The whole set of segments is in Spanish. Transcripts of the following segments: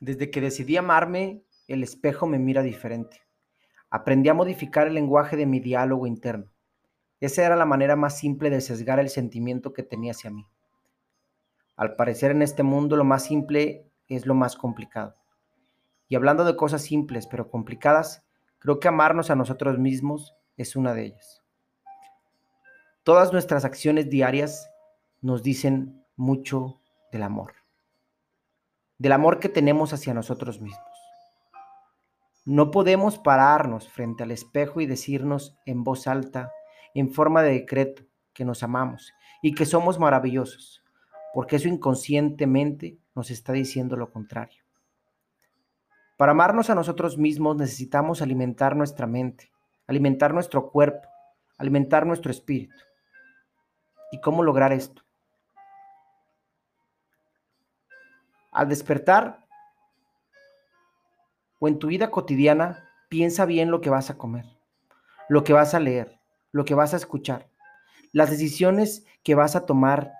Desde que decidí amarme, el espejo me mira diferente. Aprendí a modificar el lenguaje de mi diálogo interno. Esa era la manera más simple de sesgar el sentimiento que tenía hacia mí. Al parecer en este mundo lo más simple es lo más complicado. Y hablando de cosas simples pero complicadas, creo que amarnos a nosotros mismos es una de ellas. Todas nuestras acciones diarias nos dicen mucho del amor del amor que tenemos hacia nosotros mismos. No podemos pararnos frente al espejo y decirnos en voz alta, en forma de decreto, que nos amamos y que somos maravillosos, porque eso inconscientemente nos está diciendo lo contrario. Para amarnos a nosotros mismos necesitamos alimentar nuestra mente, alimentar nuestro cuerpo, alimentar nuestro espíritu. ¿Y cómo lograr esto? Al despertar o en tu vida cotidiana, piensa bien lo que vas a comer, lo que vas a leer, lo que vas a escuchar, las decisiones que vas a tomar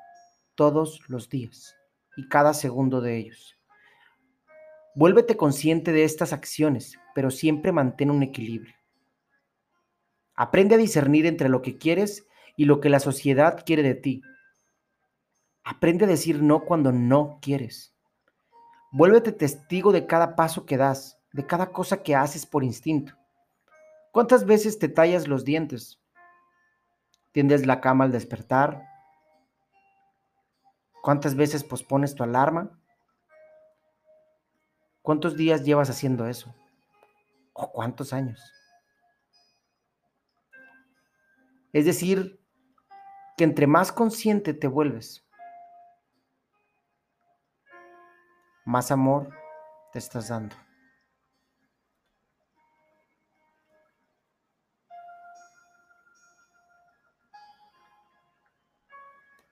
todos los días y cada segundo de ellos. Vuélvete consciente de estas acciones, pero siempre mantén un equilibrio. Aprende a discernir entre lo que quieres y lo que la sociedad quiere de ti. Aprende a decir no cuando no quieres. Vuélvete testigo de cada paso que das, de cada cosa que haces por instinto. ¿Cuántas veces te tallas los dientes? ¿Tiendes la cama al despertar? ¿Cuántas veces pospones tu alarma? ¿Cuántos días llevas haciendo eso? ¿O cuántos años? Es decir, que entre más consciente te vuelves, más amor te estás dando.